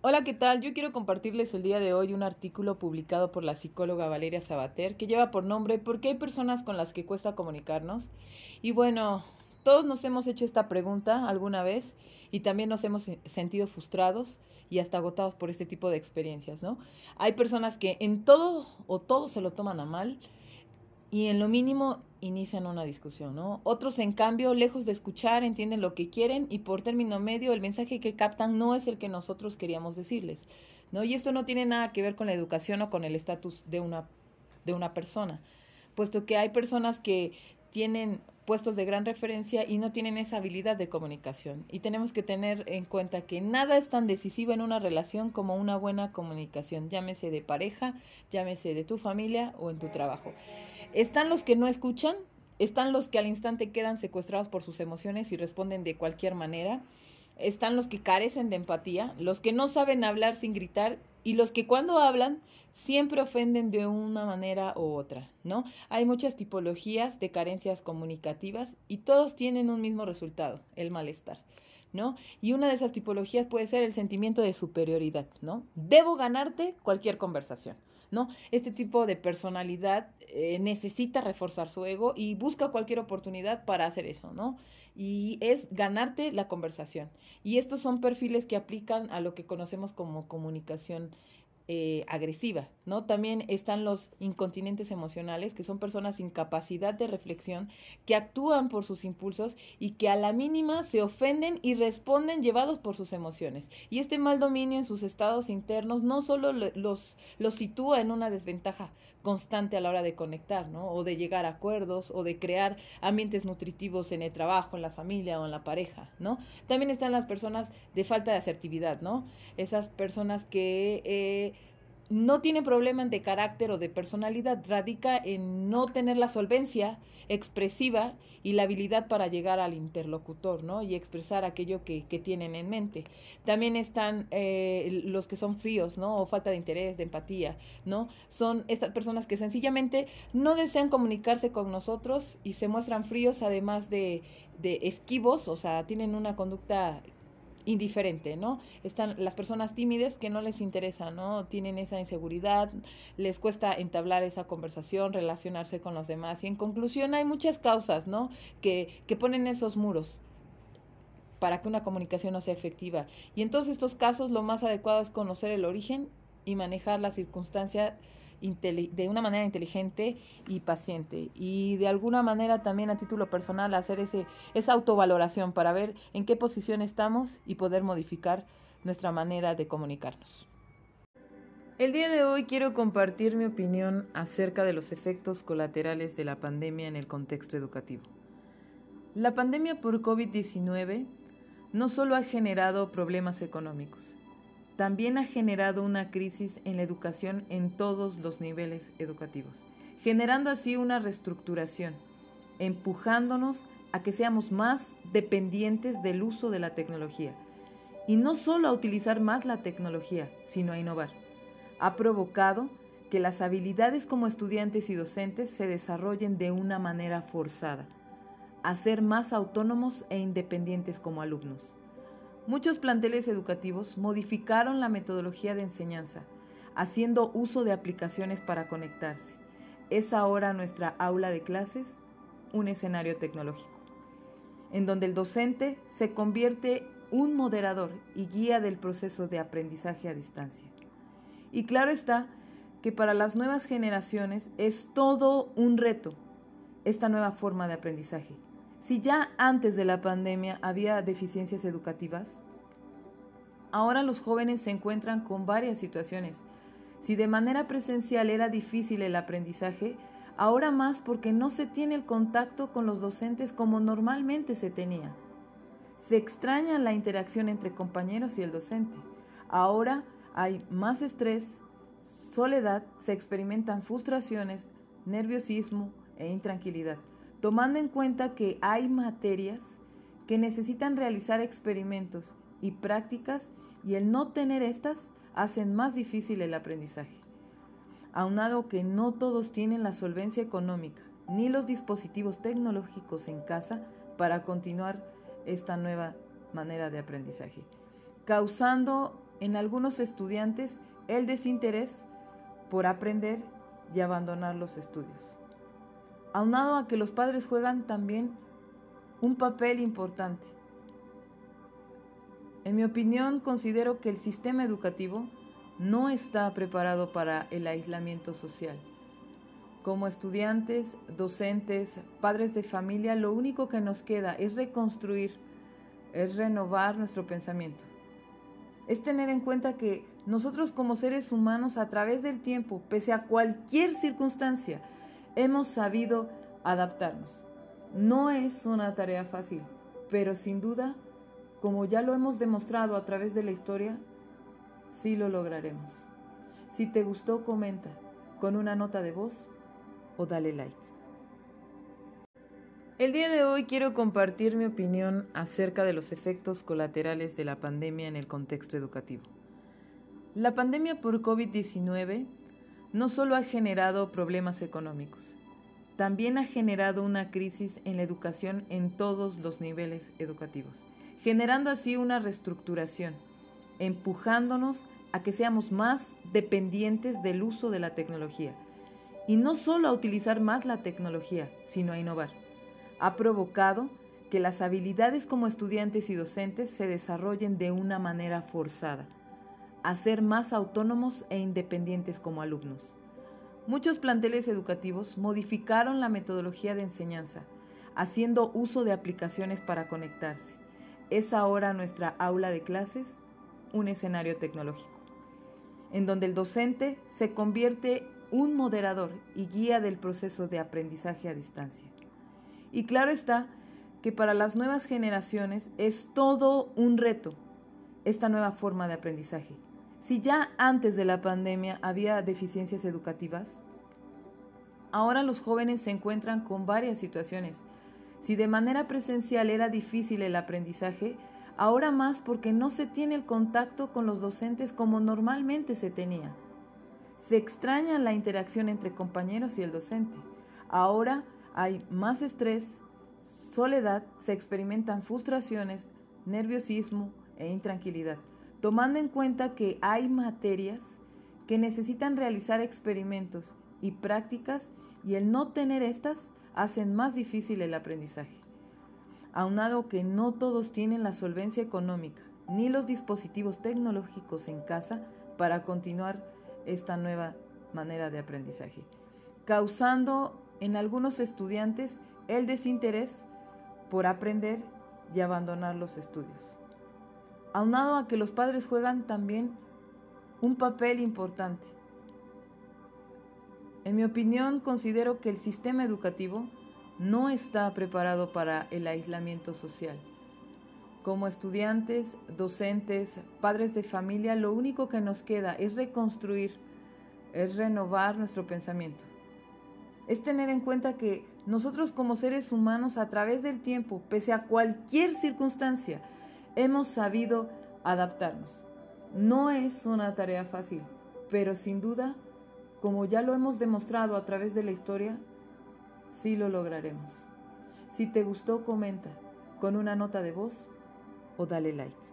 Hola, ¿qué tal? Yo quiero compartirles el día de hoy un artículo publicado por la psicóloga Valeria Sabater que lleva por nombre ¿Por qué hay personas con las que cuesta comunicarnos? Y bueno, todos nos hemos hecho esta pregunta alguna vez y también nos hemos sentido frustrados y hasta agotados por este tipo de experiencias, ¿no? Hay personas que en todo o todo se lo toman a mal y en lo mínimo inician una discusión, ¿no? Otros, en cambio, lejos de escuchar, entienden lo que quieren y por término medio el mensaje que captan no es el que nosotros queríamos decirles, ¿no? Y esto no tiene nada que ver con la educación o con el estatus de una, de una persona, puesto que hay personas que tienen puestos de gran referencia y no tienen esa habilidad de comunicación. Y tenemos que tener en cuenta que nada es tan decisivo en una relación como una buena comunicación, llámese de pareja, llámese de tu familia o en tu trabajo. Están los que no escuchan, están los que al instante quedan secuestrados por sus emociones y responden de cualquier manera. Están los que carecen de empatía, los que no saben hablar sin gritar y los que cuando hablan siempre ofenden de una manera u otra, ¿no? Hay muchas tipologías de carencias comunicativas y todos tienen un mismo resultado, el malestar. ¿No? Y una de esas tipologías puede ser el sentimiento de superioridad, ¿no? Debo ganarte cualquier conversación. ¿No? Este tipo de personalidad eh, necesita reforzar su ego y busca cualquier oportunidad para hacer eso, ¿no? Y es ganarte la conversación. Y estos son perfiles que aplican a lo que conocemos como comunicación eh, agresiva, También están los incontinentes emocionales, que son personas sin capacidad de reflexión, que actúan por sus impulsos y que a la mínima se ofenden y responden llevados por sus emociones. Y este mal dominio en sus estados internos no solo los, los sitúa en una desventaja constante a la hora de conectar, ¿no? O de llegar a acuerdos o de crear ambientes nutritivos en el trabajo, en la familia o en la pareja, ¿no? También están las personas de falta de asertividad, ¿no? Esas personas que eh, no tiene problema de carácter o de personalidad, radica en no tener la solvencia expresiva y la habilidad para llegar al interlocutor, ¿no? Y expresar aquello que, que tienen en mente. También están eh, los que son fríos, ¿no? O falta de interés, de empatía, ¿no? Son estas personas que sencillamente no desean comunicarse con nosotros y se muestran fríos, además de, de esquivos, o sea, tienen una conducta indiferente, ¿no? Están las personas tímidas que no les interesa, ¿no? Tienen esa inseguridad, les cuesta entablar esa conversación, relacionarse con los demás. Y en conclusión hay muchas causas, ¿no? Que, que ponen esos muros para que una comunicación no sea efectiva. Y en todos estos casos lo más adecuado es conocer el origen y manejar la circunstancia de una manera inteligente y paciente y de alguna manera también a título personal hacer ese, esa autovaloración para ver en qué posición estamos y poder modificar nuestra manera de comunicarnos. El día de hoy quiero compartir mi opinión acerca de los efectos colaterales de la pandemia en el contexto educativo. La pandemia por COVID-19 no solo ha generado problemas económicos, también ha generado una crisis en la educación en todos los niveles educativos, generando así una reestructuración, empujándonos a que seamos más dependientes del uso de la tecnología. Y no solo a utilizar más la tecnología, sino a innovar. Ha provocado que las habilidades como estudiantes y docentes se desarrollen de una manera forzada, a ser más autónomos e independientes como alumnos. Muchos planteles educativos modificaron la metodología de enseñanza, haciendo uso de aplicaciones para conectarse. Es ahora nuestra aula de clases un escenario tecnológico, en donde el docente se convierte un moderador y guía del proceso de aprendizaje a distancia. Y claro está que para las nuevas generaciones es todo un reto esta nueva forma de aprendizaje si ya antes de la pandemia había deficiencias educativas, ahora los jóvenes se encuentran con varias situaciones. Si de manera presencial era difícil el aprendizaje, ahora más porque no se tiene el contacto con los docentes como normalmente se tenía. Se extraña la interacción entre compañeros y el docente. Ahora hay más estrés, soledad, se experimentan frustraciones, nerviosismo e intranquilidad tomando en cuenta que hay materias que necesitan realizar experimentos y prácticas y el no tener estas hacen más difícil el aprendizaje. Aunado que no todos tienen la solvencia económica ni los dispositivos tecnológicos en casa para continuar esta nueva manera de aprendizaje, causando en algunos estudiantes el desinterés por aprender y abandonar los estudios. Aunado a que los padres juegan también un papel importante. En mi opinión, considero que el sistema educativo no está preparado para el aislamiento social. Como estudiantes, docentes, padres de familia, lo único que nos queda es reconstruir, es renovar nuestro pensamiento. Es tener en cuenta que nosotros como seres humanos a través del tiempo, pese a cualquier circunstancia, hemos sabido adaptarnos. No es una tarea fácil, pero sin duda, como ya lo hemos demostrado a través de la historia, sí lo lograremos. Si te gustó, comenta con una nota de voz o dale like. El día de hoy quiero compartir mi opinión acerca de los efectos colaterales de la pandemia en el contexto educativo. La pandemia por COVID-19 no solo ha generado problemas económicos, también ha generado una crisis en la educación en todos los niveles educativos, generando así una reestructuración, empujándonos a que seamos más dependientes del uso de la tecnología. Y no solo a utilizar más la tecnología, sino a innovar. Ha provocado que las habilidades como estudiantes y docentes se desarrollen de una manera forzada, a ser más autónomos e independientes como alumnos. Muchos planteles educativos modificaron la metodología de enseñanza, haciendo uso de aplicaciones para conectarse. Es ahora nuestra aula de clases un escenario tecnológico, en donde el docente se convierte un moderador y guía del proceso de aprendizaje a distancia. Y claro está que para las nuevas generaciones es todo un reto esta nueva forma de aprendizaje si ya antes de la pandemia había deficiencias educativas, ahora los jóvenes se encuentran con varias situaciones. Si de manera presencial era difícil el aprendizaje, ahora más porque no se tiene el contacto con los docentes como normalmente se tenía. Se extraña la interacción entre compañeros y el docente. Ahora hay más estrés, soledad, se experimentan frustraciones, nerviosismo e intranquilidad tomando en cuenta que hay materias que necesitan realizar experimentos y prácticas y el no tener estas hacen más difícil el aprendizaje. Aunado que no todos tienen la solvencia económica ni los dispositivos tecnológicos en casa para continuar esta nueva manera de aprendizaje, causando en algunos estudiantes el desinterés por aprender y abandonar los estudios aunado a que los padres juegan también un papel importante. En mi opinión, considero que el sistema educativo no está preparado para el aislamiento social. Como estudiantes, docentes, padres de familia, lo único que nos queda es reconstruir, es renovar nuestro pensamiento. Es tener en cuenta que nosotros como seres humanos a través del tiempo, pese a cualquier circunstancia, hemos sabido adaptarnos. No es una tarea fácil, pero sin duda, como ya lo hemos demostrado a través de la historia, sí lo lograremos. Si te gustó, comenta con una nota de voz o dale like.